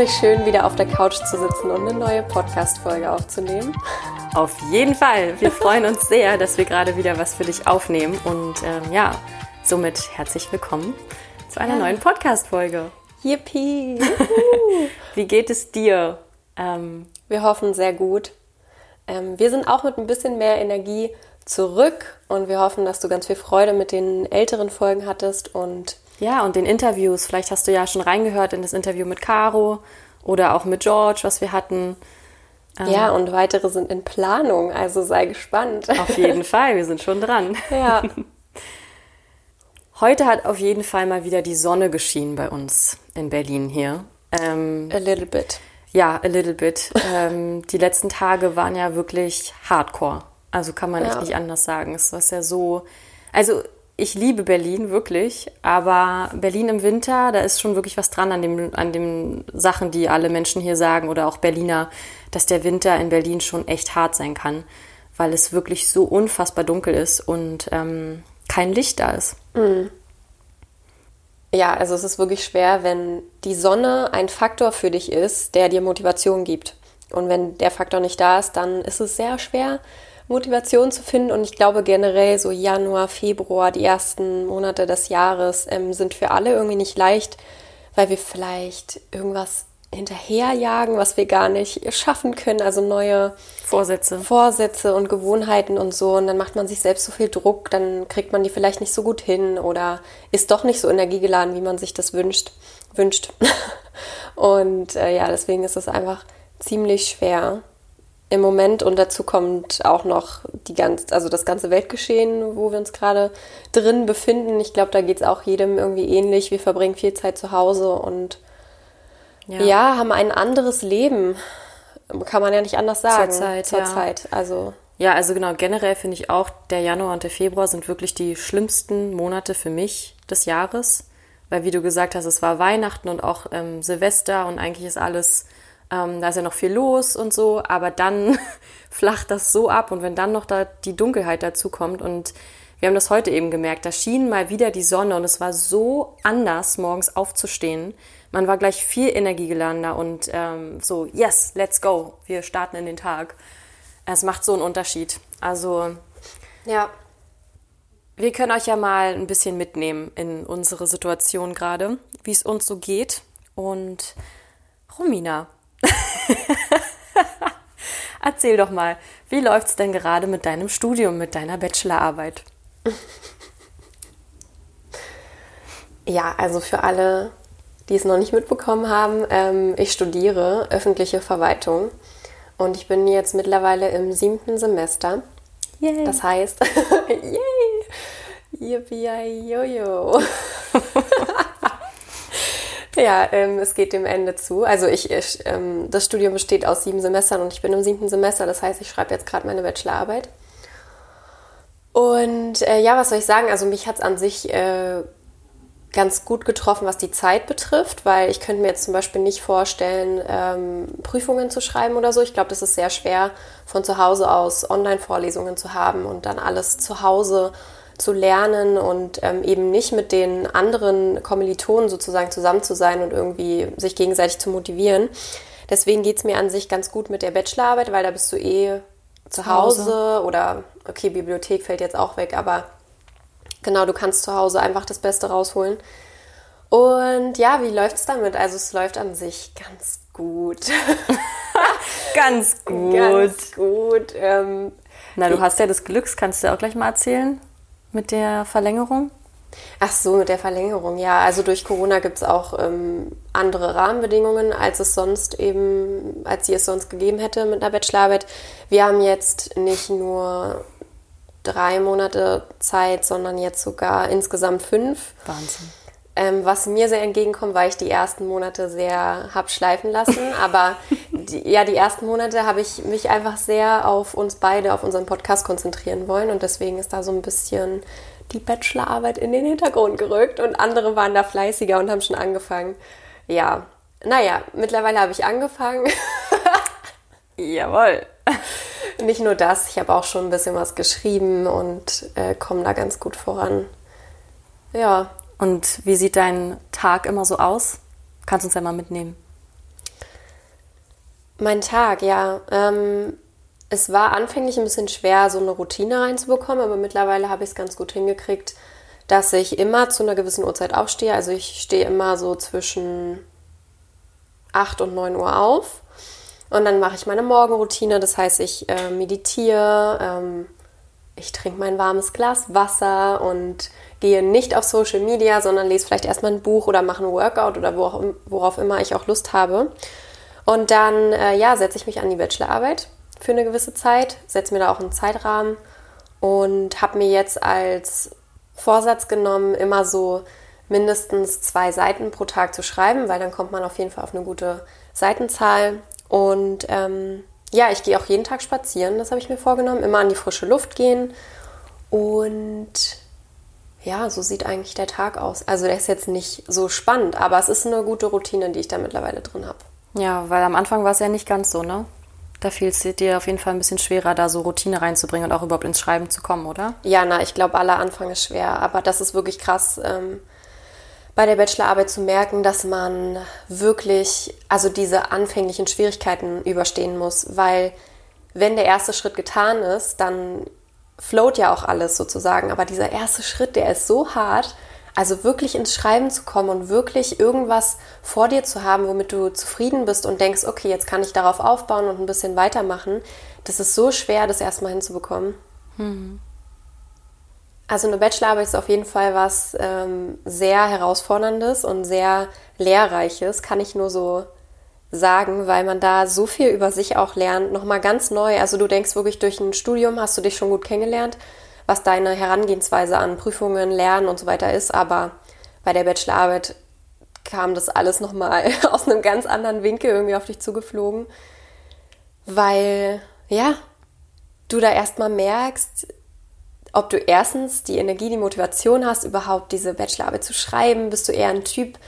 nicht schön, wieder auf der Couch zu sitzen und eine neue Podcast-Folge aufzunehmen? Auf jeden Fall. Wir freuen uns sehr, dass wir gerade wieder was für dich aufnehmen. Und ähm, ja, somit herzlich willkommen zu einer ja. neuen Podcast-Folge. Yippie! Wie geht es dir? Ähm, wir hoffen sehr gut. Ähm, wir sind auch mit ein bisschen mehr Energie zurück und wir hoffen, dass du ganz viel Freude mit den älteren Folgen hattest und ja, und den Interviews. Vielleicht hast du ja schon reingehört in das Interview mit Caro oder auch mit George, was wir hatten. Ja, ähm, und weitere sind in Planung, also sei gespannt. Auf jeden Fall, wir sind schon dran. Ja. Heute hat auf jeden Fall mal wieder die Sonne geschienen bei uns in Berlin hier. Ähm, a little bit. Ja, a little bit. ähm, die letzten Tage waren ja wirklich hardcore. Also kann man ja. echt nicht anders sagen. Es war ja so. Also ich liebe Berlin wirklich, aber Berlin im Winter, da ist schon wirklich was dran an dem, an den Sachen, die alle Menschen hier sagen oder auch Berliner, dass der Winter in Berlin schon echt hart sein kann, weil es wirklich so unfassbar dunkel ist und ähm, kein Licht da ist. Mhm. Ja, also es ist wirklich schwer, wenn die Sonne ein Faktor für dich ist, der dir Motivation gibt. Und wenn der Faktor nicht da ist, dann ist es sehr schwer, Motivation zu finden. Und ich glaube generell so Januar, Februar, die ersten Monate des Jahres ähm, sind für alle irgendwie nicht leicht, weil wir vielleicht irgendwas hinterherjagen, was wir gar nicht schaffen können. Also neue Vorsätze. Vorsätze und Gewohnheiten und so. Und dann macht man sich selbst so viel Druck, dann kriegt man die vielleicht nicht so gut hin oder ist doch nicht so energiegeladen, wie man sich das wünscht. wünscht. und äh, ja, deswegen ist es einfach ziemlich schwer im Moment und dazu kommt auch noch die ganz, also das ganze Weltgeschehen, wo wir uns gerade drin befinden. Ich glaube, da geht es auch jedem irgendwie ähnlich. Wir verbringen viel Zeit zu Hause und ja. ja. haben ein anderes Leben. Kann man ja nicht anders sagen. Zurzeit. Zur ja. Zeit. Also. Ja, also genau, generell finde ich auch, der Januar und der Februar sind wirklich die schlimmsten Monate für mich des Jahres. Weil, wie du gesagt hast, es war Weihnachten und auch ähm, Silvester und eigentlich ist alles ähm, da ist ja noch viel los und so, aber dann flacht das so ab und wenn dann noch da die Dunkelheit dazu kommt und wir haben das heute eben gemerkt, da schien mal wieder die Sonne und es war so anders, morgens aufzustehen. Man war gleich viel energiegeladener und ähm, so, yes, let's go, wir starten in den Tag. Es macht so einen Unterschied. Also, ja. Wir können euch ja mal ein bisschen mitnehmen in unsere Situation gerade, wie es uns so geht. Und Romina, Erzähl doch mal, wie läuft es denn gerade mit deinem Studium, mit deiner Bachelorarbeit? Ja, also für alle, die es noch nicht mitbekommen haben, ähm, ich studiere öffentliche Verwaltung und ich bin jetzt mittlerweile im siebten Semester. Yay. Das heißt, yay! Yippie, jojo. Ja, ähm, es geht dem Ende zu. Also ich, ich ähm, das Studium besteht aus sieben Semestern und ich bin im siebten Semester. Das heißt, ich schreibe jetzt gerade meine Bachelorarbeit. Und äh, ja, was soll ich sagen? Also mich hat es an sich äh, ganz gut getroffen, was die Zeit betrifft, weil ich könnte mir jetzt zum Beispiel nicht vorstellen, ähm, Prüfungen zu schreiben oder so. Ich glaube, das ist sehr schwer, von zu Hause aus Online-Vorlesungen zu haben und dann alles zu Hause zu lernen und ähm, eben nicht mit den anderen Kommilitonen sozusagen zusammen zu sein und irgendwie sich gegenseitig zu motivieren. Deswegen geht es mir an sich ganz gut mit der Bachelorarbeit, weil da bist du eh zu Hause, Hause oder okay, Bibliothek fällt jetzt auch weg, aber genau, du kannst zu Hause einfach das Beste rausholen. Und ja, wie läuft es damit? Also es läuft an sich ganz gut. ganz gut. Ganz gut. Ähm, Na, du hast ja des Glücks, kannst du auch gleich mal erzählen mit der Verlängerung? Ach so, mit der Verlängerung, ja. Also durch Corona gibt es auch ähm, andere Rahmenbedingungen, als es sonst eben, als sie es sonst gegeben hätte mit einer Bachelorarbeit. Wir haben jetzt nicht nur drei Monate Zeit, sondern jetzt sogar insgesamt fünf. Wahnsinn. Ähm, was mir sehr entgegenkommt, weil ich die ersten Monate sehr hab schleifen lassen. Aber die, ja, die ersten Monate habe ich mich einfach sehr auf uns beide, auf unseren Podcast konzentrieren wollen. Und deswegen ist da so ein bisschen die Bachelorarbeit in den Hintergrund gerückt. Und andere waren da fleißiger und haben schon angefangen. Ja, naja, mittlerweile habe ich angefangen. Jawohl. Nicht nur das, ich habe auch schon ein bisschen was geschrieben und äh, komme da ganz gut voran. Ja, und wie sieht dein Tag immer so aus? Kannst du uns ja mitnehmen. Mein Tag, ja. Ähm, es war anfänglich ein bisschen schwer, so eine Routine reinzubekommen, aber mittlerweile habe ich es ganz gut hingekriegt, dass ich immer zu einer gewissen Uhrzeit aufstehe. Also ich stehe immer so zwischen 8 und 9 Uhr auf. Und dann mache ich meine Morgenroutine. Das heißt, ich äh, meditiere, ähm, ich trinke mein warmes Glas Wasser und gehe nicht auf Social Media, sondern lese vielleicht erstmal ein Buch oder mache ein Workout oder worauf immer ich auch Lust habe. Und dann äh, ja, setze ich mich an die Bachelorarbeit für eine gewisse Zeit, setze mir da auch einen Zeitrahmen und habe mir jetzt als Vorsatz genommen, immer so mindestens zwei Seiten pro Tag zu schreiben, weil dann kommt man auf jeden Fall auf eine gute Seitenzahl. Und ähm, ja, ich gehe auch jeden Tag spazieren, das habe ich mir vorgenommen, immer an die frische Luft gehen. Und ja, so sieht eigentlich der Tag aus. Also der ist jetzt nicht so spannend, aber es ist eine gute Routine, die ich da mittlerweile drin habe. Ja, weil am Anfang war es ja nicht ganz so, ne? Da fiel es dir auf jeden Fall ein bisschen schwerer, da so Routine reinzubringen und auch überhaupt ins Schreiben zu kommen, oder? Ja, na, ich glaube, aller Anfang ist schwer, aber das ist wirklich krass, ähm, bei der Bachelorarbeit zu merken, dass man wirklich, also diese anfänglichen Schwierigkeiten überstehen muss, weil wenn der erste Schritt getan ist, dann float ja auch alles sozusagen, aber dieser erste Schritt, der ist so hart, also wirklich ins Schreiben zu kommen und wirklich irgendwas vor dir zu haben, womit du zufrieden bist und denkst, okay, jetzt kann ich darauf aufbauen und ein bisschen weitermachen, das ist so schwer, das erstmal hinzubekommen. Mhm. Also eine Bachelorarbeit ist auf jeden Fall was ähm, sehr herausforderndes und sehr lehrreiches, kann ich nur so sagen, weil man da so viel über sich auch lernt, nochmal ganz neu. Also du denkst wirklich durch ein Studium hast du dich schon gut kennengelernt was deine Herangehensweise an Prüfungen, Lernen und so weiter ist. Aber bei der Bachelorarbeit kam das alles nochmal aus einem ganz anderen Winkel irgendwie auf dich zugeflogen, weil ja, du da erstmal merkst, ob du erstens die Energie, die Motivation hast, überhaupt diese Bachelorarbeit zu schreiben. Bist du eher ein Typ,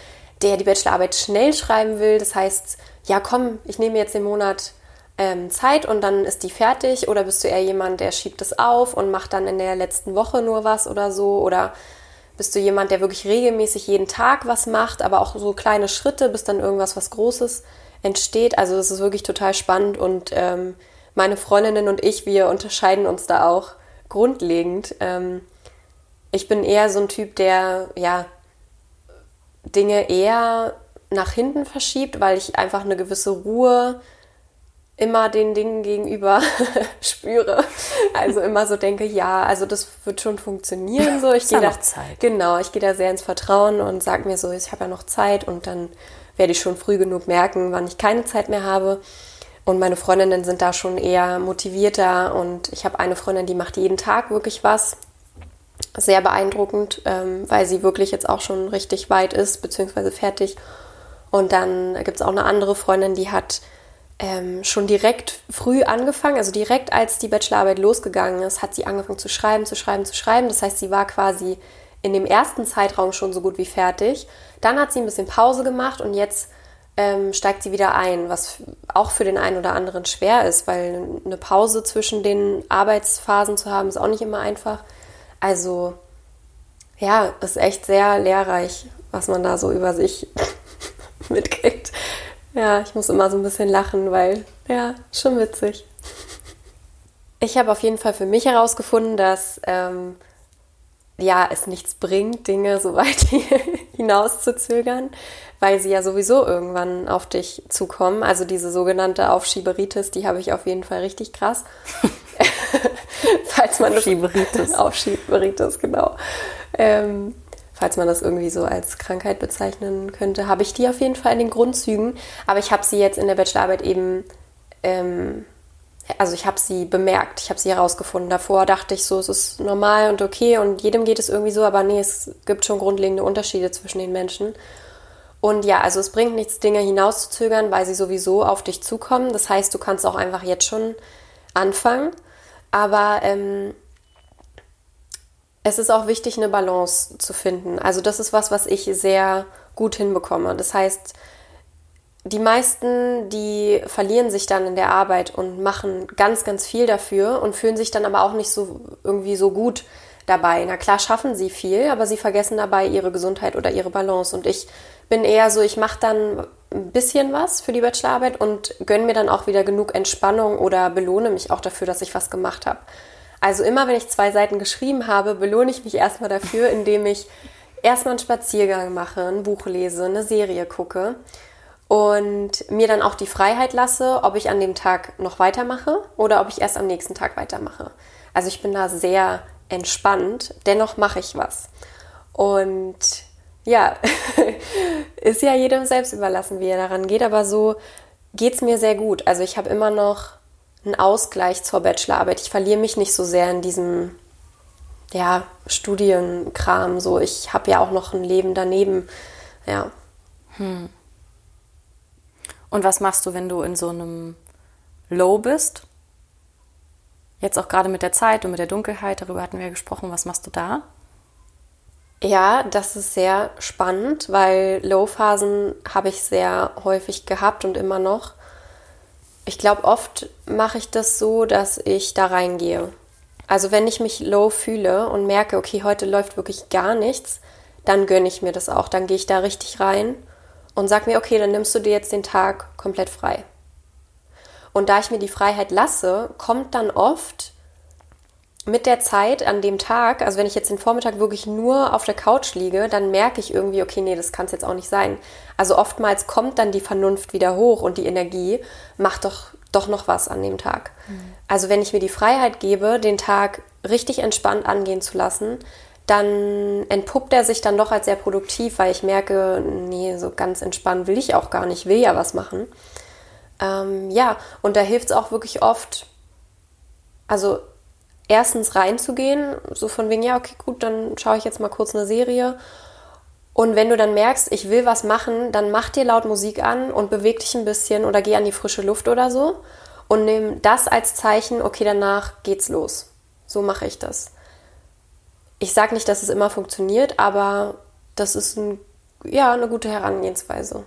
der die Bachelorarbeit schnell schreiben will? Das heißt, ja, komm, ich nehme jetzt den Monat ähm, Zeit und dann ist die fertig? Oder bist du eher jemand, der schiebt es auf und macht dann in der letzten Woche nur was oder so? Oder bist du jemand, der wirklich regelmäßig jeden Tag was macht, aber auch so kleine Schritte, bis dann irgendwas was Großes entsteht? Also das ist wirklich total spannend und ähm, meine Freundinnen und ich, wir unterscheiden uns da auch grundlegend. Ähm, ich bin eher so ein Typ, der ja Dinge eher nach hinten verschiebt, weil ich einfach eine gewisse Ruhe immer den Dingen gegenüber spüre. Also immer so denke, ja, also das wird schon funktionieren. So, ich gehe da Zeit. Genau, ich gehe da sehr ins Vertrauen und sage mir so, ich habe ja noch Zeit und dann werde ich schon früh genug merken, wann ich keine Zeit mehr habe. Und meine Freundinnen sind da schon eher motivierter und ich habe eine Freundin, die macht jeden Tag wirklich was. Sehr beeindruckend, ähm, weil sie wirklich jetzt auch schon richtig weit ist, beziehungsweise fertig. Und dann gibt es auch eine andere Freundin, die hat ähm, schon direkt früh angefangen, also direkt als die Bachelorarbeit losgegangen ist, hat sie angefangen zu schreiben, zu schreiben, zu schreiben. Das heißt, sie war quasi in dem ersten Zeitraum schon so gut wie fertig. Dann hat sie ein bisschen Pause gemacht und jetzt ähm, steigt sie wieder ein, was auch für den einen oder anderen schwer ist, weil eine Pause zwischen den Arbeitsphasen zu haben, ist auch nicht immer einfach. Also ja, ist echt sehr lehrreich, was man da so über sich mitkriegt. Ja, ich muss immer so ein bisschen lachen, weil, ja, schon witzig. Ich habe auf jeden Fall für mich herausgefunden, dass ähm, ja, es nichts bringt, Dinge so weit hinaus zu zögern, weil sie ja sowieso irgendwann auf dich zukommen. Also diese sogenannte Aufschieberitis, die habe ich auf jeden Fall richtig krass. Falls man Aufschieberitis. Aufschieberitis, genau. Ähm, falls man das irgendwie so als Krankheit bezeichnen könnte, habe ich die auf jeden Fall in den Grundzügen. Aber ich habe sie jetzt in der Bachelorarbeit eben, ähm, also ich habe sie bemerkt, ich habe sie herausgefunden. Davor dachte ich so, es ist normal und okay und jedem geht es irgendwie so, aber nee, es gibt schon grundlegende Unterschiede zwischen den Menschen. Und ja, also es bringt nichts, Dinge hinauszuzögern, weil sie sowieso auf dich zukommen. Das heißt, du kannst auch einfach jetzt schon anfangen. Aber ähm, es ist auch wichtig, eine Balance zu finden. Also das ist was, was ich sehr gut hinbekomme. Das heißt, die meisten, die verlieren sich dann in der Arbeit und machen ganz, ganz viel dafür und fühlen sich dann aber auch nicht so irgendwie so gut dabei. Na klar schaffen sie viel, aber sie vergessen dabei ihre Gesundheit oder ihre Balance. Und ich bin eher so, ich mache dann ein bisschen was für die Bachelorarbeit und gönne mir dann auch wieder genug Entspannung oder belohne mich auch dafür, dass ich was gemacht habe. Also immer, wenn ich zwei Seiten geschrieben habe, belohne ich mich erstmal dafür, indem ich erstmal einen Spaziergang mache, ein Buch lese, eine Serie gucke und mir dann auch die Freiheit lasse, ob ich an dem Tag noch weitermache oder ob ich erst am nächsten Tag weitermache. Also ich bin da sehr entspannt, dennoch mache ich was. Und ja, ist ja jedem selbst überlassen, wie er daran geht, aber so geht es mir sehr gut. Also ich habe immer noch einen Ausgleich zur Bachelorarbeit. Ich verliere mich nicht so sehr in diesem ja, Studienkram. So, ich habe ja auch noch ein Leben daneben. Ja. Hm. Und was machst du, wenn du in so einem Low bist? Jetzt auch gerade mit der Zeit und mit der Dunkelheit, darüber hatten wir ja gesprochen. Was machst du da? Ja, das ist sehr spannend, weil Low-Phasen habe ich sehr häufig gehabt und immer noch. Ich glaube, oft mache ich das so, dass ich da reingehe. Also wenn ich mich low fühle und merke, okay, heute läuft wirklich gar nichts, dann gönne ich mir das auch. Dann gehe ich da richtig rein und sage mir, okay, dann nimmst du dir jetzt den Tag komplett frei. Und da ich mir die Freiheit lasse, kommt dann oft mit der Zeit an dem Tag, also wenn ich jetzt den Vormittag wirklich nur auf der Couch liege, dann merke ich irgendwie, okay, nee, das kann es jetzt auch nicht sein. Also oftmals kommt dann die Vernunft wieder hoch und die Energie macht doch, doch noch was an dem Tag. Mhm. Also wenn ich mir die Freiheit gebe, den Tag richtig entspannt angehen zu lassen, dann entpuppt er sich dann doch als sehr produktiv, weil ich merke, nee, so ganz entspannt will ich auch gar nicht, will ja was machen. Ähm, ja, und da hilft es auch wirklich oft, also erstens reinzugehen, so von wegen, ja, okay, gut, dann schaue ich jetzt mal kurz eine Serie. Und wenn du dann merkst, ich will was machen, dann mach dir laut Musik an und beweg dich ein bisschen oder geh an die frische Luft oder so und nimm das als Zeichen, okay, danach geht's los. So mache ich das. Ich sage nicht, dass es immer funktioniert, aber das ist ein, ja, eine gute Herangehensweise.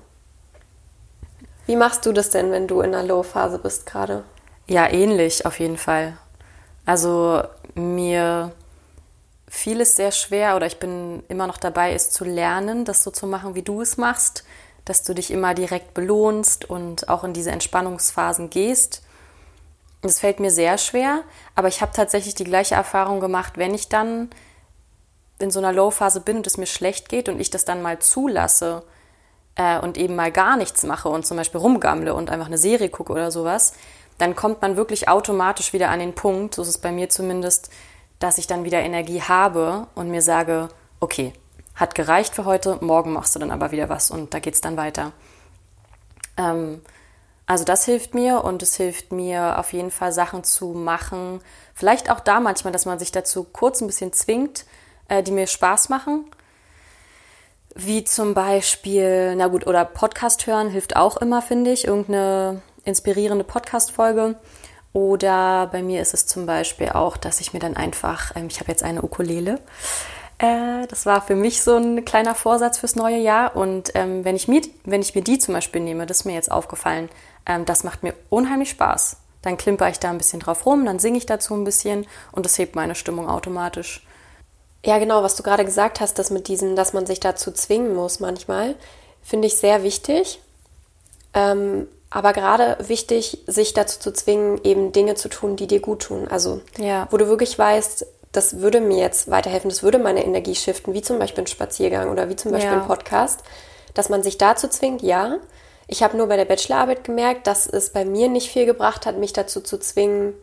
Wie machst du das denn, wenn du in einer Low-Phase bist gerade? Ja, ähnlich auf jeden Fall. Also mir fiel es sehr schwer oder ich bin immer noch dabei, es zu lernen, das so zu machen, wie du es machst, dass du dich immer direkt belohnst und auch in diese Entspannungsphasen gehst. Das fällt mir sehr schwer, aber ich habe tatsächlich die gleiche Erfahrung gemacht, wenn ich dann in so einer Low-Phase bin und es mir schlecht geht und ich das dann mal zulasse äh, und eben mal gar nichts mache und zum Beispiel rumgammle und einfach eine Serie gucke oder sowas, dann kommt man wirklich automatisch wieder an den Punkt, so ist es bei mir zumindest, dass ich dann wieder Energie habe und mir sage, okay, hat gereicht für heute, morgen machst du dann aber wieder was und da geht es dann weiter. Ähm, also das hilft mir und es hilft mir auf jeden Fall Sachen zu machen. Vielleicht auch da manchmal, dass man sich dazu kurz ein bisschen zwingt, äh, die mir Spaß machen. Wie zum Beispiel, na gut, oder Podcast hören hilft auch immer, finde ich. Irgendeine inspirierende Podcast-Folge. Oder bei mir ist es zum Beispiel auch, dass ich mir dann einfach, ähm, ich habe jetzt eine Ukulele. Äh, das war für mich so ein kleiner Vorsatz fürs neue Jahr. Und ähm, wenn, ich mir, wenn ich mir die zum Beispiel nehme, das ist mir jetzt aufgefallen, ähm, das macht mir unheimlich Spaß. Dann klimper ich da ein bisschen drauf rum, dann singe ich dazu ein bisschen und das hebt meine Stimmung automatisch. Ja, genau, was du gerade gesagt hast, das mit diesem, dass man sich dazu zwingen muss manchmal, finde ich sehr wichtig. Ähm, aber gerade wichtig, sich dazu zu zwingen, eben Dinge zu tun, die dir gut tun. Also, ja. wo du wirklich weißt, das würde mir jetzt weiterhelfen, das würde meine Energie shiften, wie zum Beispiel ein Spaziergang oder wie zum Beispiel ja. ein Podcast, dass man sich dazu zwingt, ja. Ich habe nur bei der Bachelorarbeit gemerkt, dass es bei mir nicht viel gebracht hat, mich dazu zu zwingen,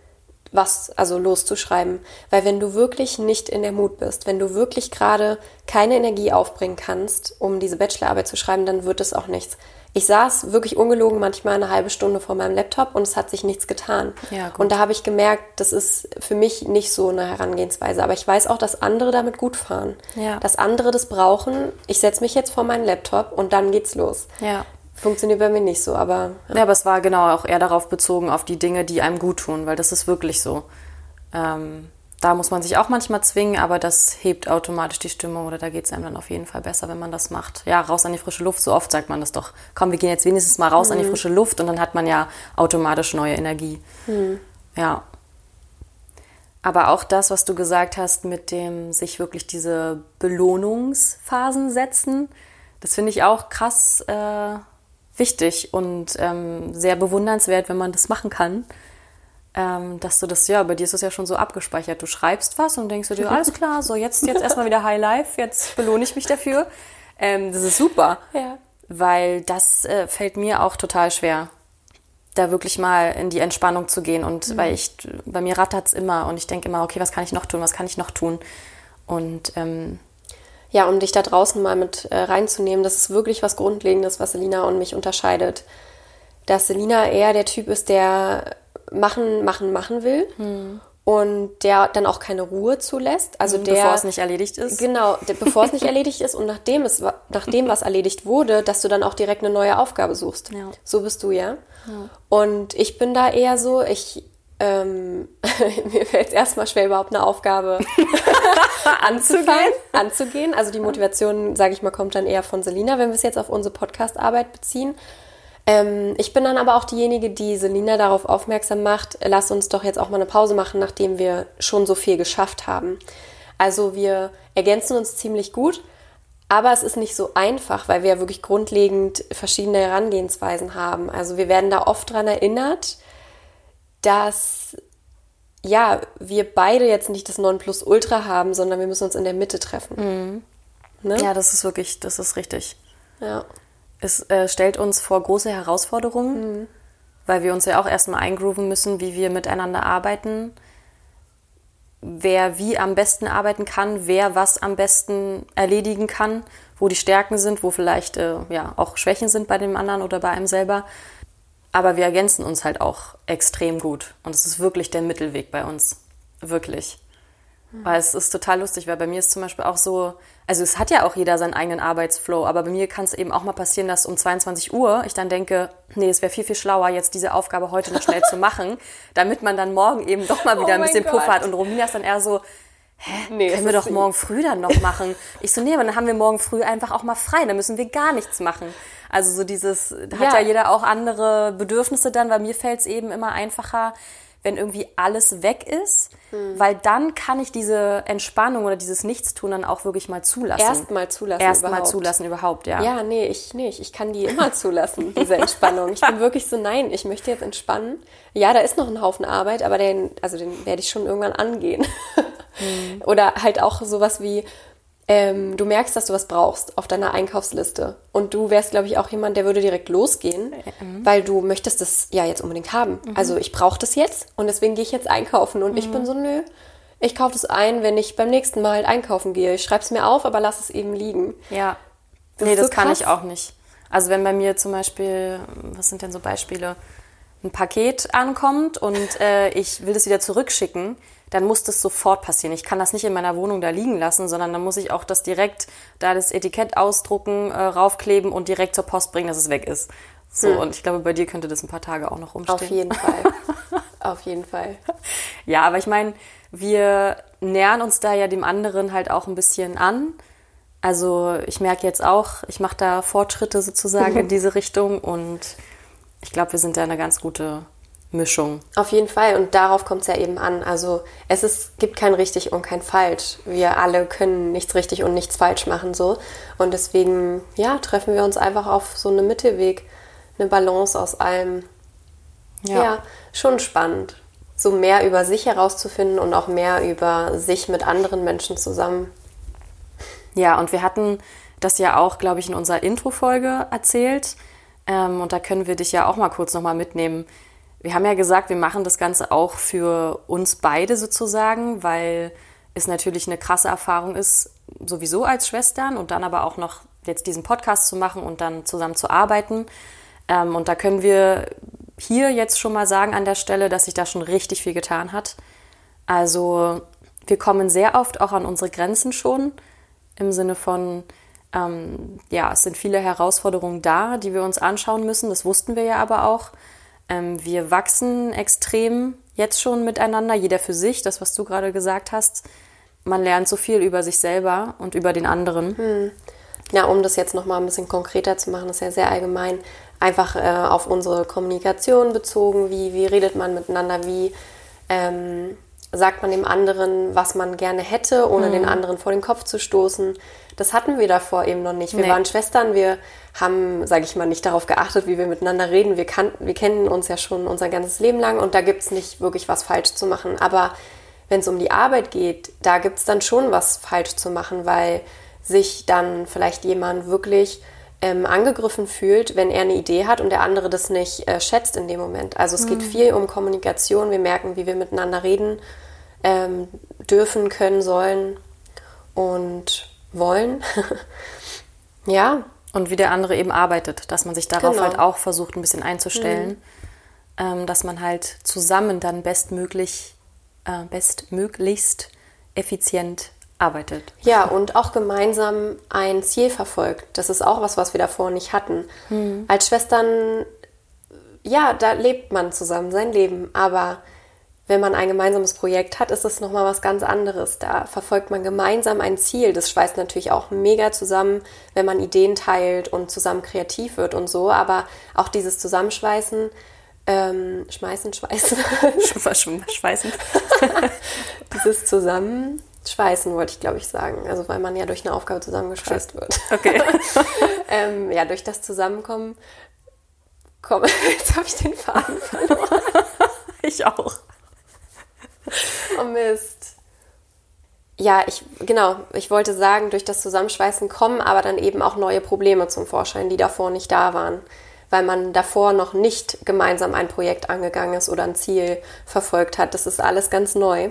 was, also loszuschreiben. Weil wenn du wirklich nicht in der Mut bist, wenn du wirklich gerade keine Energie aufbringen kannst, um diese Bachelorarbeit zu schreiben, dann wird es auch nichts. Ich saß wirklich ungelogen manchmal eine halbe Stunde vor meinem Laptop und es hat sich nichts getan. Ja, und da habe ich gemerkt, das ist für mich nicht so eine Herangehensweise. Aber ich weiß auch, dass andere damit gut fahren. Ja. Dass andere das brauchen. Ich setze mich jetzt vor meinen Laptop und dann geht's los. Ja. Funktioniert bei mir nicht so, aber. Ja. ja, aber es war genau auch eher darauf bezogen, auf die Dinge, die einem gut tun, weil das ist wirklich so. Ähm, da muss man sich auch manchmal zwingen, aber das hebt automatisch die Stimmung oder da geht es einem dann auf jeden Fall besser, wenn man das macht. Ja, raus an die frische Luft, so oft sagt man das doch. Komm, wir gehen jetzt wenigstens mal raus mhm. an die mhm. frische Luft und dann hat man ja automatisch neue Energie. Mhm. Ja. Aber auch das, was du gesagt hast, mit dem sich wirklich diese Belohnungsphasen setzen, das finde ich auch krass äh, wichtig und ähm, sehr bewundernswert, wenn man das machen kann. Ähm, dass du das, ja, bei dir ist das ja schon so abgespeichert. Du schreibst was und denkst du dir, alles klar, so jetzt, jetzt erstmal wieder High Life, jetzt belohne ich mich dafür. Ähm, das ist super. Ja. Weil das äh, fällt mir auch total schwer, da wirklich mal in die Entspannung zu gehen. Und mhm. weil ich, bei mir rattert es immer und ich denke immer, okay, was kann ich noch tun, was kann ich noch tun? Und ähm, ja, um dich da draußen mal mit äh, reinzunehmen, das ist wirklich was Grundlegendes, was Selina und mich unterscheidet. Dass Selina eher der Typ ist, der machen, machen, machen will. Hm. Und der dann auch keine Ruhe zulässt. Also hm, der, bevor es nicht erledigt ist. Genau, der, bevor es nicht erledigt ist und nachdem, es, nachdem was erledigt wurde, dass du dann auch direkt eine neue Aufgabe suchst. Ja. So bist du ja. ja. Und ich bin da eher so, ich ähm, mir fällt es erstmal schwer, überhaupt eine Aufgabe anzugehen. anzugehen. Also die Motivation, sage ich mal, kommt dann eher von Selina, wenn wir es jetzt auf unsere Podcast-Arbeit beziehen. Ähm, ich bin dann aber auch diejenige, die Selina darauf aufmerksam macht, lass uns doch jetzt auch mal eine Pause machen, nachdem wir schon so viel geschafft haben. Also wir ergänzen uns ziemlich gut, aber es ist nicht so einfach, weil wir wirklich grundlegend verschiedene Herangehensweisen haben. Also wir werden da oft daran erinnert, dass ja, wir beide jetzt nicht das Nonplusultra haben, sondern wir müssen uns in der Mitte treffen. Mhm. Ne? Ja, das ist wirklich, das ist richtig. Ja. Es äh, stellt uns vor große Herausforderungen, mhm. weil wir uns ja auch erstmal eingrooven müssen, wie wir miteinander arbeiten, wer wie am besten arbeiten kann, wer was am besten erledigen kann, wo die Stärken sind, wo vielleicht äh, ja auch Schwächen sind bei dem anderen oder bei einem selber. Aber wir ergänzen uns halt auch extrem gut. Und es ist wirklich der Mittelweg bei uns. Wirklich. Weil es ist total lustig, weil bei mir ist zum Beispiel auch so, also es hat ja auch jeder seinen eigenen Arbeitsflow, aber bei mir kann es eben auch mal passieren, dass um 22 Uhr ich dann denke, nee, es wäre viel, viel schlauer, jetzt diese Aufgabe heute noch schnell zu machen, damit man dann morgen eben doch mal wieder oh ein bisschen Puffer hat. Und Romina ist dann eher so, hä, nee, können wir doch morgen früh dann noch machen? Ich so, nee, aber dann haben wir morgen früh einfach auch mal frei, dann müssen wir gar nichts machen. Also so dieses, da hat ja jeder auch andere Bedürfnisse dann, weil mir fällt es eben immer einfacher, wenn irgendwie alles weg ist, hm. weil dann kann ich diese Entspannung oder dieses Nichtstun dann auch wirklich mal zulassen. Erstmal zulassen Erstmal zulassen überhaupt, ja. Ja, nee, ich nicht. Ich kann die immer zulassen, diese Entspannung. Ich bin wirklich so, nein, ich möchte jetzt entspannen. Ja, da ist noch ein Haufen Arbeit, aber den, also den werde ich schon irgendwann angehen. Hm. Oder halt auch sowas wie, ähm, du merkst, dass du was brauchst auf deiner Einkaufsliste. Und du wärst, glaube ich, auch jemand, der würde direkt losgehen, mhm. weil du möchtest das ja jetzt unbedingt haben. Mhm. Also ich brauche das jetzt und deswegen gehe ich jetzt einkaufen. Und mhm. ich bin so, nö, ich kaufe das ein, wenn ich beim nächsten Mal halt einkaufen gehe. Ich schreibe es mir auf, aber lass es eben liegen. Ja. Das nee, das so kann ich auch nicht. Also wenn bei mir zum Beispiel, was sind denn so Beispiele? Ein Paket ankommt und äh, ich will das wieder zurückschicken, dann muss das sofort passieren. Ich kann das nicht in meiner Wohnung da liegen lassen, sondern dann muss ich auch das direkt da das Etikett ausdrucken, äh, raufkleben und direkt zur Post bringen, dass es weg ist. So, hm. und ich glaube, bei dir könnte das ein paar Tage auch noch rumstehen. Auf jeden Fall. Auf jeden Fall. Ja, aber ich meine, wir nähern uns da ja dem anderen halt auch ein bisschen an. Also ich merke jetzt auch, ich mache da Fortschritte sozusagen in diese Richtung und ich glaube, wir sind da eine ganz gute Mischung. Auf jeden Fall und darauf kommt es ja eben an. Also es ist, gibt kein richtig und kein falsch. Wir alle können nichts richtig und nichts falsch machen so und deswegen ja treffen wir uns einfach auf so eine Mittelweg, eine Balance aus allem. Ja, ja schon spannend, so mehr über sich herauszufinden und auch mehr über sich mit anderen Menschen zusammen. Ja und wir hatten das ja auch, glaube ich, in unserer Intro-Folge erzählt. Ähm, und da können wir dich ja auch mal kurz nochmal mitnehmen wir haben ja gesagt, wir machen das Ganze auch für uns beide sozusagen, weil es natürlich eine krasse Erfahrung ist, sowieso als Schwestern und dann aber auch noch jetzt diesen Podcast zu machen und dann zusammen zu arbeiten. Ähm, und da können wir hier jetzt schon mal sagen an der Stelle, dass sich da schon richtig viel getan hat. Also wir kommen sehr oft auch an unsere Grenzen schon im Sinne von, ähm, ja, es sind viele Herausforderungen da, die wir uns anschauen müssen. Das wussten wir ja aber auch. Ähm, wir wachsen extrem jetzt schon miteinander, jeder für sich, das, was du gerade gesagt hast. Man lernt so viel über sich selber und über den anderen. Hm. Ja, um das jetzt nochmal ein bisschen konkreter zu machen, ist ja sehr allgemein, einfach äh, auf unsere Kommunikation bezogen, wie, wie redet man miteinander, wie ähm, sagt man dem anderen, was man gerne hätte, ohne mhm. den anderen vor den Kopf zu stoßen. Das hatten wir davor eben noch nicht. Wir nee. waren Schwestern, wir haben, sage ich mal, nicht darauf geachtet, wie wir miteinander reden. Wir, kan wir kennen uns ja schon unser ganzes Leben lang und da gibt es nicht wirklich was falsch zu machen. Aber wenn es um die Arbeit geht, da gibt es dann schon was falsch zu machen, weil sich dann vielleicht jemand wirklich ähm, angegriffen fühlt, wenn er eine Idee hat und der andere das nicht äh, schätzt in dem Moment. Also es mhm. geht viel um Kommunikation. Wir merken, wie wir miteinander reden ähm, dürfen, können, sollen und wollen. ja. Und wie der andere eben arbeitet, dass man sich darauf genau. halt auch versucht, ein bisschen einzustellen, mhm. ähm, dass man halt zusammen dann bestmöglich, äh, bestmöglichst effizient arbeitet. Ja, und auch gemeinsam ein Ziel verfolgt. Das ist auch was, was wir davor nicht hatten. Mhm. Als Schwestern, ja, da lebt man zusammen sein Leben, aber wenn man ein gemeinsames Projekt hat, ist es nochmal was ganz anderes. Da verfolgt man gemeinsam ein Ziel. Das schweißt natürlich auch mega zusammen, wenn man Ideen teilt und zusammen kreativ wird und so. Aber auch dieses Zusammenschweißen, ähm, schmeißen, schweißen. schweißen. dieses Zusammenschweißen wollte ich, glaube ich, sagen. Also weil man ja durch eine Aufgabe zusammengeschweißt wird. Okay. ähm, ja, durch das Zusammenkommen. Komm, jetzt habe ich den Faden verloren. ich auch. oh Mist. Ja, ich, genau, ich wollte sagen, durch das Zusammenschweißen kommen aber dann eben auch neue Probleme zum Vorschein, die davor nicht da waren, weil man davor noch nicht gemeinsam ein Projekt angegangen ist oder ein Ziel verfolgt hat. Das ist alles ganz neu.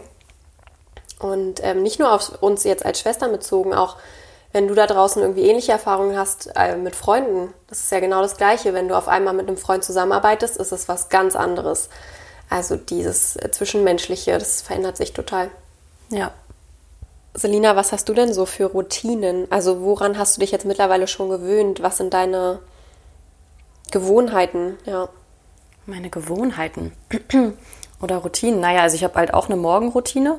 Und ähm, nicht nur auf uns jetzt als Schwestern bezogen, auch wenn du da draußen irgendwie ähnliche Erfahrungen hast äh, mit Freunden, das ist ja genau das Gleiche. Wenn du auf einmal mit einem Freund zusammenarbeitest, ist es was ganz anderes. Also dieses äh, Zwischenmenschliche, das verändert sich total. Ja. Selina, was hast du denn so für Routinen? Also woran hast du dich jetzt mittlerweile schon gewöhnt? Was sind deine Gewohnheiten? Ja. Meine Gewohnheiten oder Routinen? Naja, also ich habe halt auch eine Morgenroutine,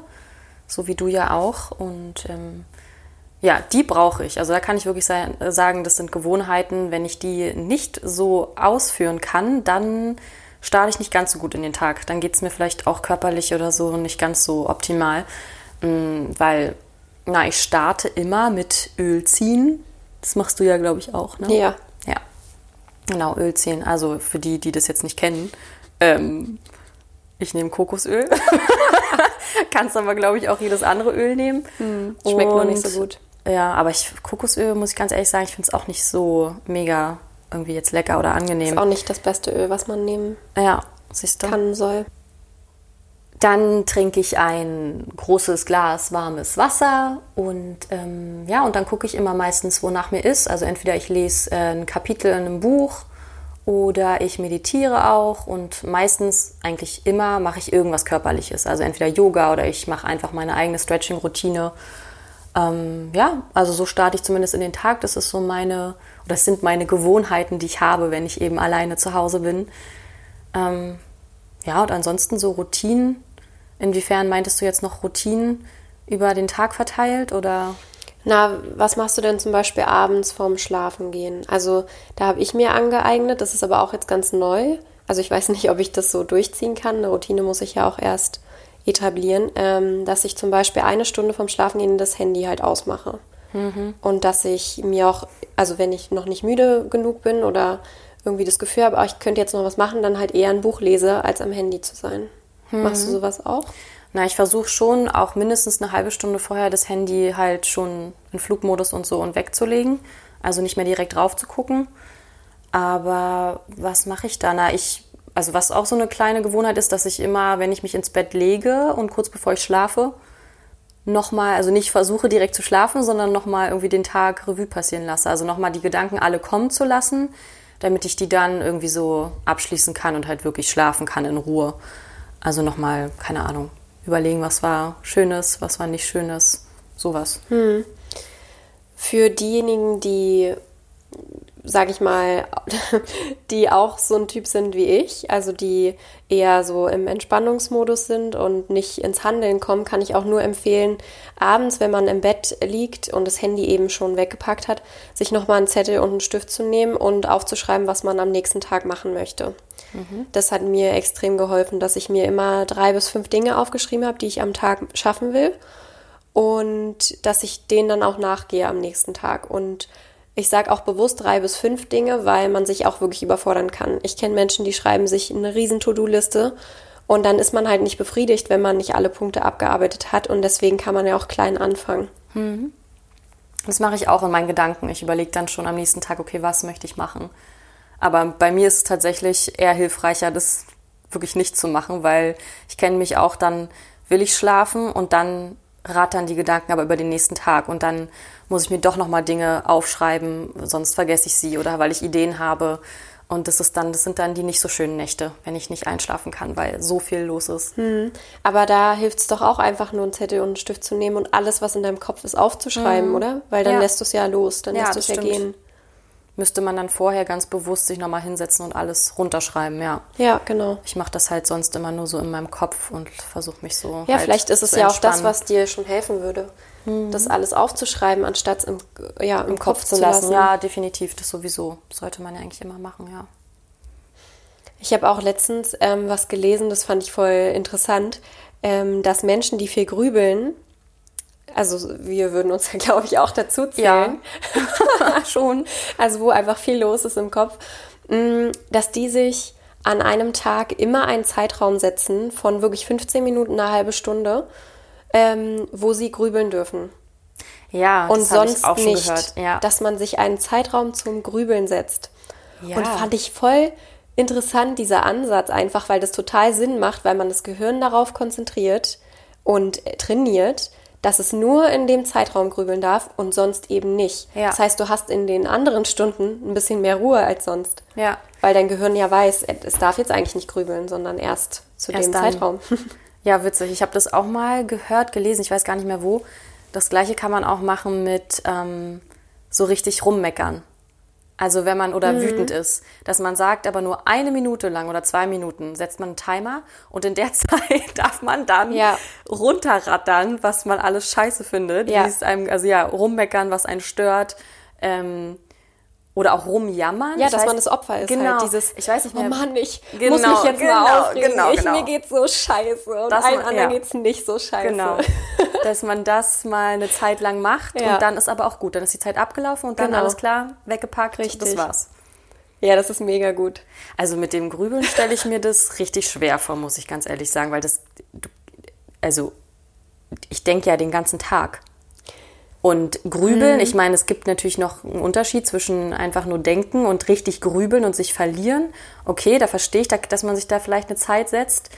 so wie du ja auch. Und ähm, ja, die brauche ich. Also da kann ich wirklich sagen, das sind Gewohnheiten. Wenn ich die nicht so ausführen kann, dann starte ich nicht ganz so gut in den Tag. Dann geht es mir vielleicht auch körperlich oder so nicht ganz so optimal, mm, weil, na, ich starte immer mit Öl ziehen. Das machst du ja, glaube ich, auch, ne? Ja. Ja. Genau, Öl ziehen. Also für die, die das jetzt nicht kennen, ähm, ich nehme Kokosöl. Kannst aber, glaube ich, auch jedes andere Öl nehmen. Hm, schmeckt nur nicht so gut. Ja, aber ich, Kokosöl, muss ich ganz ehrlich sagen, ich finde es auch nicht so mega irgendwie jetzt lecker oder angenehm. Ist auch nicht das beste Öl, was man nehmen ja, siehst du? kann soll. Dann trinke ich ein großes Glas warmes Wasser und ähm, ja, und dann gucke ich immer meistens, wonach mir ist. Also entweder ich lese äh, ein Kapitel in einem Buch oder ich meditiere auch und meistens eigentlich immer mache ich irgendwas Körperliches. Also entweder Yoga oder ich mache einfach meine eigene Stretching-Routine. Ähm, ja, also so starte ich zumindest in den Tag. Das ist so meine das sind meine Gewohnheiten, die ich habe, wenn ich eben alleine zu Hause bin. Ähm, ja, und ansonsten so Routinen. Inwiefern meintest du jetzt noch Routinen über den Tag verteilt oder? Na, was machst du denn zum Beispiel abends vorm Schlafengehen? Also da habe ich mir angeeignet, das ist aber auch jetzt ganz neu. Also ich weiß nicht, ob ich das so durchziehen kann. Eine Routine muss ich ja auch erst etablieren, ähm, dass ich zum Beispiel eine Stunde vorm Schlafengehen das Handy halt ausmache. Mhm. Und dass ich mir auch, also wenn ich noch nicht müde genug bin oder irgendwie das Gefühl habe, oh, ich könnte jetzt noch was machen, dann halt eher ein Buch lese, als am Handy zu sein. Mhm. Machst du sowas auch? Na, ich versuche schon auch mindestens eine halbe Stunde vorher das Handy halt schon in Flugmodus und so und wegzulegen. Also nicht mehr direkt drauf zu gucken. Aber was mache ich da? Na, ich, also was auch so eine kleine Gewohnheit ist, dass ich immer, wenn ich mich ins Bett lege und kurz bevor ich schlafe, nochmal, also nicht versuche direkt zu schlafen, sondern nochmal irgendwie den Tag Revue passieren lasse. Also nochmal die Gedanken alle kommen zu lassen, damit ich die dann irgendwie so abschließen kann und halt wirklich schlafen kann in Ruhe. Also nochmal, keine Ahnung, überlegen, was war Schönes, was war nicht Schönes, sowas. Hm. Für diejenigen, die sage ich mal, die auch so ein Typ sind wie ich, also die eher so im Entspannungsmodus sind und nicht ins Handeln kommen, kann ich auch nur empfehlen, abends, wenn man im Bett liegt und das Handy eben schon weggepackt hat, sich nochmal einen Zettel und einen Stift zu nehmen und aufzuschreiben, was man am nächsten Tag machen möchte. Mhm. Das hat mir extrem geholfen, dass ich mir immer drei bis fünf Dinge aufgeschrieben habe, die ich am Tag schaffen will und dass ich denen dann auch nachgehe am nächsten Tag und ich sage auch bewusst drei bis fünf Dinge, weil man sich auch wirklich überfordern kann. Ich kenne Menschen, die schreiben sich eine riesen To-Do-Liste und dann ist man halt nicht befriedigt, wenn man nicht alle Punkte abgearbeitet hat und deswegen kann man ja auch klein anfangen. Mhm. Das mache ich auch in meinen Gedanken. Ich überlege dann schon am nächsten Tag, okay, was möchte ich machen? Aber bei mir ist es tatsächlich eher hilfreicher, das wirklich nicht zu machen, weil ich kenne mich auch, dann will ich schlafen und dann rattern die Gedanken aber über den nächsten Tag und dann muss ich mir doch nochmal Dinge aufschreiben, sonst vergesse ich sie oder weil ich Ideen habe. Und das ist dann, das sind dann die nicht so schönen Nächte, wenn ich nicht einschlafen kann, weil so viel los ist. Hm. Aber da hilft es doch auch einfach nur einen Zettel und einen Stift zu nehmen und alles, was in deinem Kopf ist, aufzuschreiben, hm. oder? Weil dann ja. lässt du es ja los, dann ja, lässt du es ja gehen müsste man dann vorher ganz bewusst sich nochmal hinsetzen und alles runterschreiben, ja. Ja, genau. Ich mache das halt sonst immer nur so in meinem Kopf und versuche mich so. Ja, halt vielleicht ist es ja auch das, was dir schon helfen würde. Mhm. Das alles aufzuschreiben, anstatt im, ja, im, Im Kopf, Kopf, zu lassen. lassen. Ja, definitiv. Das sowieso. Sollte man ja eigentlich immer machen, ja. Ich habe auch letztens ähm, was gelesen, das fand ich voll interessant, ähm, dass Menschen, die viel grübeln, also wir würden uns ja, glaube ich, auch dazu zählen. Ja, schon. Also wo einfach viel los ist im Kopf, mm, dass die sich an einem Tag immer einen Zeitraum setzen von wirklich 15 Minuten, eine halbe Stunde, ähm, wo sie grübeln dürfen. Ja, und sonst nicht, ja. dass man sich einen Zeitraum zum Grübeln setzt. Ja. Und fand ich voll interessant, dieser Ansatz einfach, weil das total Sinn macht, weil man das Gehirn darauf konzentriert und trainiert, dass es nur in dem Zeitraum grübeln darf und sonst eben nicht. Ja. Das heißt, du hast in den anderen Stunden ein bisschen mehr Ruhe als sonst. Ja. Weil dein Gehirn ja weiß, es darf jetzt eigentlich nicht grübeln, sondern erst zu erst dem dann. Zeitraum. Ja, witzig. Ich habe das auch mal gehört, gelesen, ich weiß gar nicht mehr wo. Das gleiche kann man auch machen mit ähm, so richtig rummeckern. Also wenn man oder mhm. wütend ist, dass man sagt, aber nur eine Minute lang oder zwei Minuten setzt man einen Timer und in der Zeit darf man dann ja. runterrattern, was man alles scheiße findet, ja. wie es einem, also ja, rummeckern, was einen stört. Ähm, oder auch rumjammern. Ja, dass heißt, man das Opfer ist. Genau. Halt dieses, ich weiß nicht mehr. Oh Mann, ich genau, muss mich jetzt genau, mal aufregen. Genau, ich, genau. Mir geht's so scheiße und dass allen man, anderen ja. geht's nicht so scheiße. Genau. dass man das mal eine Zeit lang macht ja. und dann ist aber auch gut. Dann ist die Zeit abgelaufen und dann genau. alles klar, weggepackt, richtig. das war's. Ja, das ist mega gut. Also mit dem Grübeln stelle ich mir das richtig schwer vor, muss ich ganz ehrlich sagen, weil das, also ich denke ja den ganzen Tag. Und grübeln, mhm. ich meine, es gibt natürlich noch einen Unterschied zwischen einfach nur denken und richtig grübeln und sich verlieren. Okay, da verstehe ich, dass man sich da vielleicht eine Zeit setzt.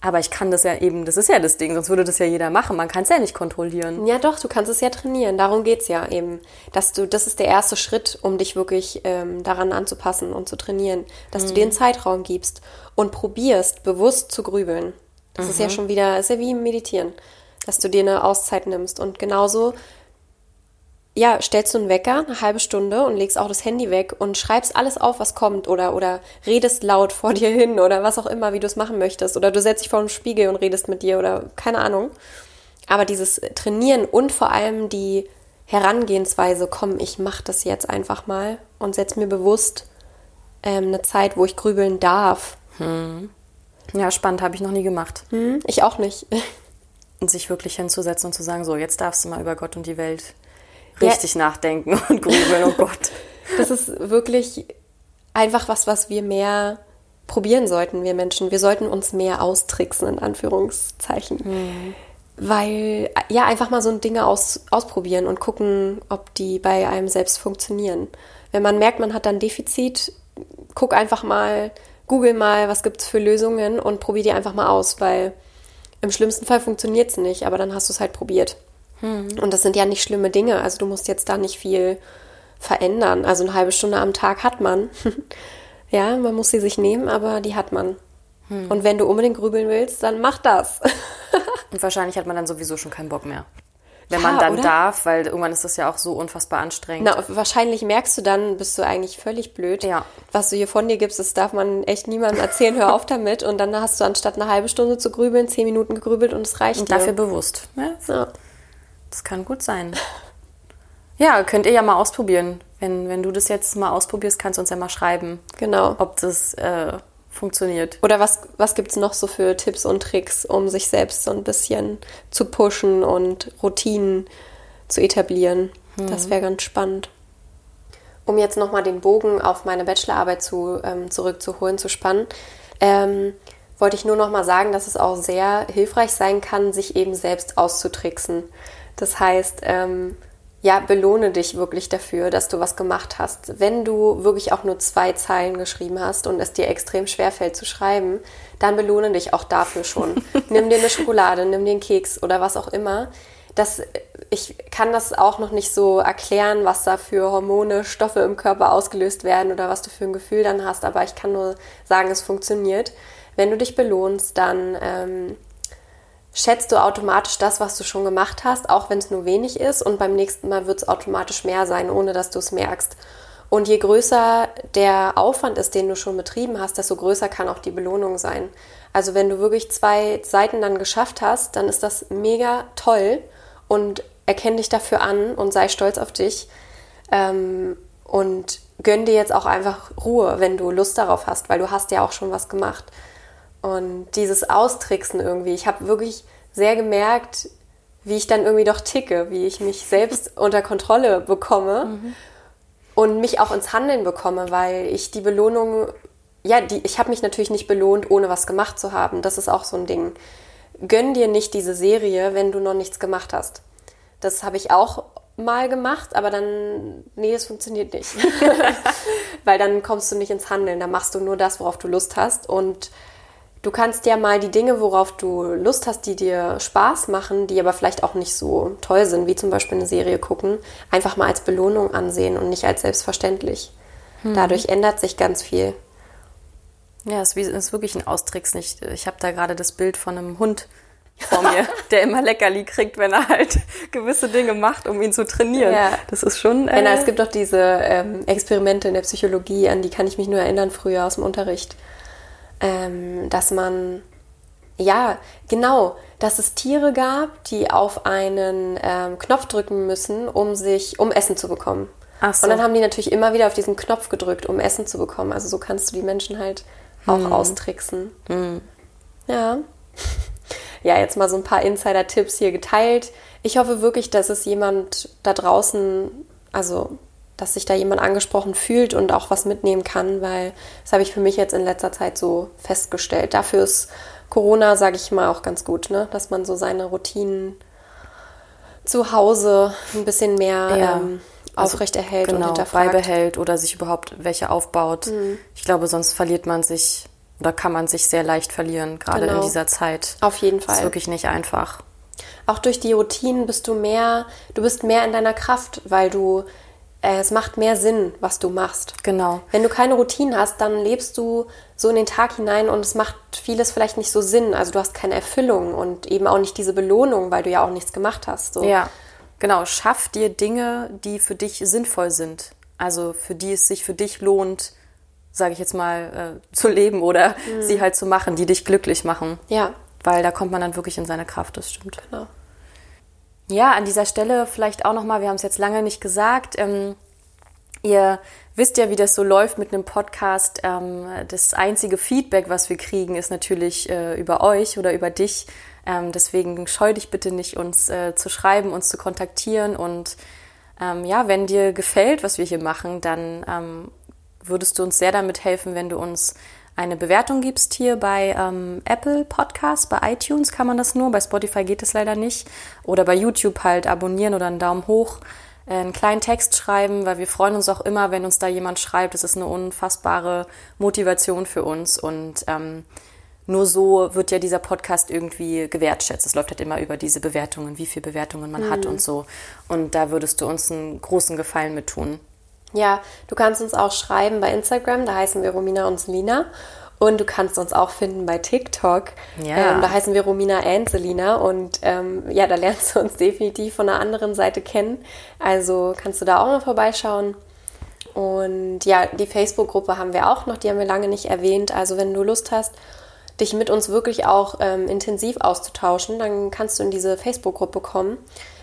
Aber ich kann das ja eben, das ist ja das Ding, sonst würde das ja jeder machen. Man kann es ja nicht kontrollieren. Ja, doch, du kannst es ja trainieren. Darum geht es ja eben. Dass du, das ist der erste Schritt, um dich wirklich ähm, daran anzupassen und zu trainieren. Dass mhm. du dir einen Zeitraum gibst und probierst, bewusst zu grübeln. Das mhm. ist ja mhm. schon wieder, ist ja wie Meditieren. Dass du dir eine Auszeit nimmst. Und genauso ja, stellst du einen Wecker, eine halbe Stunde und legst auch das Handy weg und schreibst alles auf, was kommt oder, oder redest laut vor dir hin oder was auch immer, wie du es machen möchtest. Oder du setzt dich vor den Spiegel und redest mit dir oder keine Ahnung. Aber dieses Trainieren und vor allem die Herangehensweise, komm, ich mach das jetzt einfach mal und setz mir bewusst ähm, eine Zeit, wo ich grübeln darf. Hm. Ja, spannend, habe ich noch nie gemacht. Hm, ich auch nicht. Und sich wirklich hinzusetzen und zu sagen, so, jetzt darfst du mal über Gott und die Welt richtig ja. nachdenken und grübeln, oh Gott. Das ist wirklich einfach was, was wir mehr probieren sollten, wir Menschen. Wir sollten uns mehr austricksen, in Anführungszeichen. Mhm. Weil, ja, einfach mal so Dinge aus, ausprobieren und gucken, ob die bei einem selbst funktionieren. Wenn man merkt, man hat dann Defizit, guck einfach mal, google mal, was gibt es für Lösungen und probier die einfach mal aus, weil im schlimmsten Fall funktioniert es nicht, aber dann hast du es halt probiert. Mhm. Und das sind ja nicht schlimme Dinge. Also du musst jetzt da nicht viel verändern. Also eine halbe Stunde am Tag hat man. ja, man muss sie sich nehmen, aber die hat man. Mhm. Und wenn du unbedingt grübeln willst, dann mach das. Und wahrscheinlich hat man dann sowieso schon keinen Bock mehr. wenn Ja, man dann oder? darf, weil irgendwann ist das ja auch so unfassbar anstrengend. Na, wahrscheinlich merkst du dann, bist du eigentlich völlig blöd. Ja. Was du hier von dir gibst, das darf man echt niemandem erzählen, hör auf damit. Und dann hast du anstatt eine halbe Stunde zu grübeln, zehn Minuten gegrübelt und es reicht Und dir. dafür bewusst. Ja, ja. Das kann gut sein. Ja, könnt ihr ja mal ausprobieren. Wenn, wenn du das jetzt mal ausprobierst, kannst du uns ja mal schreiben, Genau. ob das äh, funktioniert. Oder was, was gibt es noch so für Tipps und Tricks, um sich selbst so ein bisschen zu pushen und Routinen zu etablieren? Das wäre ganz spannend. Um jetzt nochmal den Bogen auf meine Bachelorarbeit zu, ähm, zurückzuholen, zu spannen, ähm, wollte ich nur nochmal sagen, dass es auch sehr hilfreich sein kann, sich eben selbst auszutricksen. Das heißt, ähm, ja, belohne dich wirklich dafür, dass du was gemacht hast. Wenn du wirklich auch nur zwei Zeilen geschrieben hast und es dir extrem schwer fällt zu schreiben, dann belohne dich auch dafür schon. nimm dir eine Schokolade, nimm dir einen Keks oder was auch immer. Das, ich kann das auch noch nicht so erklären, was da für Hormone, Stoffe im Körper ausgelöst werden oder was du für ein Gefühl dann hast, aber ich kann nur sagen, es funktioniert. Wenn du dich belohnst, dann ähm, schätzt du automatisch das, was du schon gemacht hast, auch wenn es nur wenig ist. Und beim nächsten Mal wird es automatisch mehr sein, ohne dass du es merkst. Und je größer der Aufwand ist, den du schon betrieben hast, desto größer kann auch die Belohnung sein. Also wenn du wirklich zwei Seiten dann geschafft hast, dann ist das mega toll und erkenn dich dafür an und sei stolz auf dich. Ähm, und gönn dir jetzt auch einfach Ruhe, wenn du Lust darauf hast, weil du hast ja auch schon was gemacht. Und dieses Austricksen irgendwie, ich habe wirklich sehr gemerkt, wie ich dann irgendwie doch ticke, wie ich mich selbst unter Kontrolle bekomme und mich auch ins Handeln bekomme, weil ich die Belohnung, ja, die, ich habe mich natürlich nicht belohnt, ohne was gemacht zu haben. Das ist auch so ein Ding. Gönn dir nicht diese Serie, wenn du noch nichts gemacht hast. Das habe ich auch mal gemacht, aber dann, nee, es funktioniert nicht. weil dann kommst du nicht ins Handeln, dann machst du nur das, worauf du Lust hast und Du kannst ja mal die Dinge, worauf du Lust hast, die dir Spaß machen, die aber vielleicht auch nicht so toll sind, wie zum Beispiel eine Serie gucken, einfach mal als Belohnung ansehen und nicht als selbstverständlich. Dadurch ändert sich ganz viel. Ja, es ist, wirklich ein Austricks nicht. Ich habe da gerade das Bild von einem Hund vor mir, der immer Leckerli kriegt, wenn er halt gewisse Dinge macht, um ihn zu trainieren. Ja. Das ist schon. Äh, Genau, es gibt doch diese ähm, Experimente in der Psychologie, an die kann ich mich nur erinnern früher aus dem Unterricht, ähm, dass man, ja, genau, dass es Tiere gab, die auf einen ähm, Knopf drücken müssen, um sich, um Essen zu bekommen. Ach so. Und dann haben die natürlich immer wieder auf diesen Knopf gedrückt, um Essen zu bekommen. Also so kannst du die Menschen halt auch Hm. austricksen. Ja. Ja, jetzt mal so ein paar Insider-Tipps hier geteilt. Ich hoffe wirklich, dass es jemand da draußen, also dass sich da jemand angesprochen fühlt und auch was mitnehmen kann, weil das habe ich für mich jetzt in letzter Zeit so festgestellt. Dafür ist Corona, sage ich mal, auch ganz gut, ne? dass man so seine Routinen zu Hause ein bisschen mehr Ja. ähm, aufrechterhält und genau, hinterfragt. Mhm. beibehält oder sich überhaupt welche aufbaut. Ich glaube, sonst verliert man sich oder kann man sich sehr leicht verlieren, gerade Genau. in dieser Zeit. Auf jeden Das ist Fall. wirklich nicht einfach. Auch durch die Routinen bist du mehr, du bist mehr in deiner Kraft, weil du, es macht mehr Sinn, was du machst. Genau. Wenn du keine Routinen hast, dann lebst du so in den Tag hinein und es macht vieles vielleicht nicht so Sinn. Also du hast keine Erfüllung und eben auch nicht diese Belohnung, weil du ja auch nichts gemacht hast. So. Ja, genau. Schaff dir Dinge, die für dich sinnvoll sind. Also für die es sich für dich lohnt, sage ich jetzt mal, äh, zu leben oder sie halt zu machen, die dich glücklich machen. Ja, Weil da kommt man dann wirklich in seine Kraft, das stimmt. genau. Ja, an dieser Stelle vielleicht auch nochmal, wir haben es jetzt lange nicht gesagt, ähm, ihr wisst ja, wie das so läuft mit einem Podcast. Ähm, das einzige Feedback, was wir kriegen, ist natürlich äh, über euch oder über dich. Ähm, deswegen scheu dich bitte nicht, uns äh, zu schreiben, uns zu kontaktieren. Und ähm, ja, wenn dir gefällt, was wir hier machen, dann ähm, würdest du uns sehr damit helfen, wenn du uns eine Bewertung gibst hier bei ähm, Apple Podcasts, bei iTunes kann man das nur, bei Spotify geht es leider nicht. Oder bei YouTube halt abonnieren oder einen Daumen hoch, äh, einen kleinen Text schreiben, weil wir freuen uns auch immer, wenn uns da jemand schreibt. Das ist eine unfassbare Motivation für uns und ähm, nur so wird ja dieser Podcast irgendwie gewertschätzt. Es läuft halt immer über diese Bewertungen, wie viele Bewertungen man hat und so. Und da würdest du uns einen großen Gefallen mit tun. Ja, du kannst uns auch schreiben bei Instagram, da heißen wir Romina und Selina. Und du kannst uns auch finden bei TikTok. Ja. Ähm, da heißen wir Romina Anselina. Und ähm, ja, da lernst du uns definitiv von der anderen Seite kennen. Also kannst du da auch mal vorbeischauen. Und ja, die Facebook-Gruppe haben wir auch noch, die haben wir lange nicht erwähnt. Also wenn du Lust hast, dich mit uns wirklich auch ähm, intensiv auszutauschen, dann kannst du in diese Facebook-Gruppe kommen.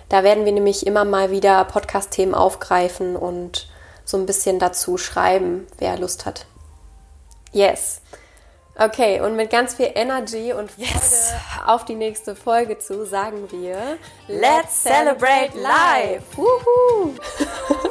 Da werden wir nämlich immer mal wieder Podcast-Themen aufgreifen und so ein bisschen dazu schreiben, wer Lust hat. Yes. Okay, und mit ganz viel Energy und Freude Yes. auf die nächste Folge zu sagen wir Let's celebrate life! Wuhu!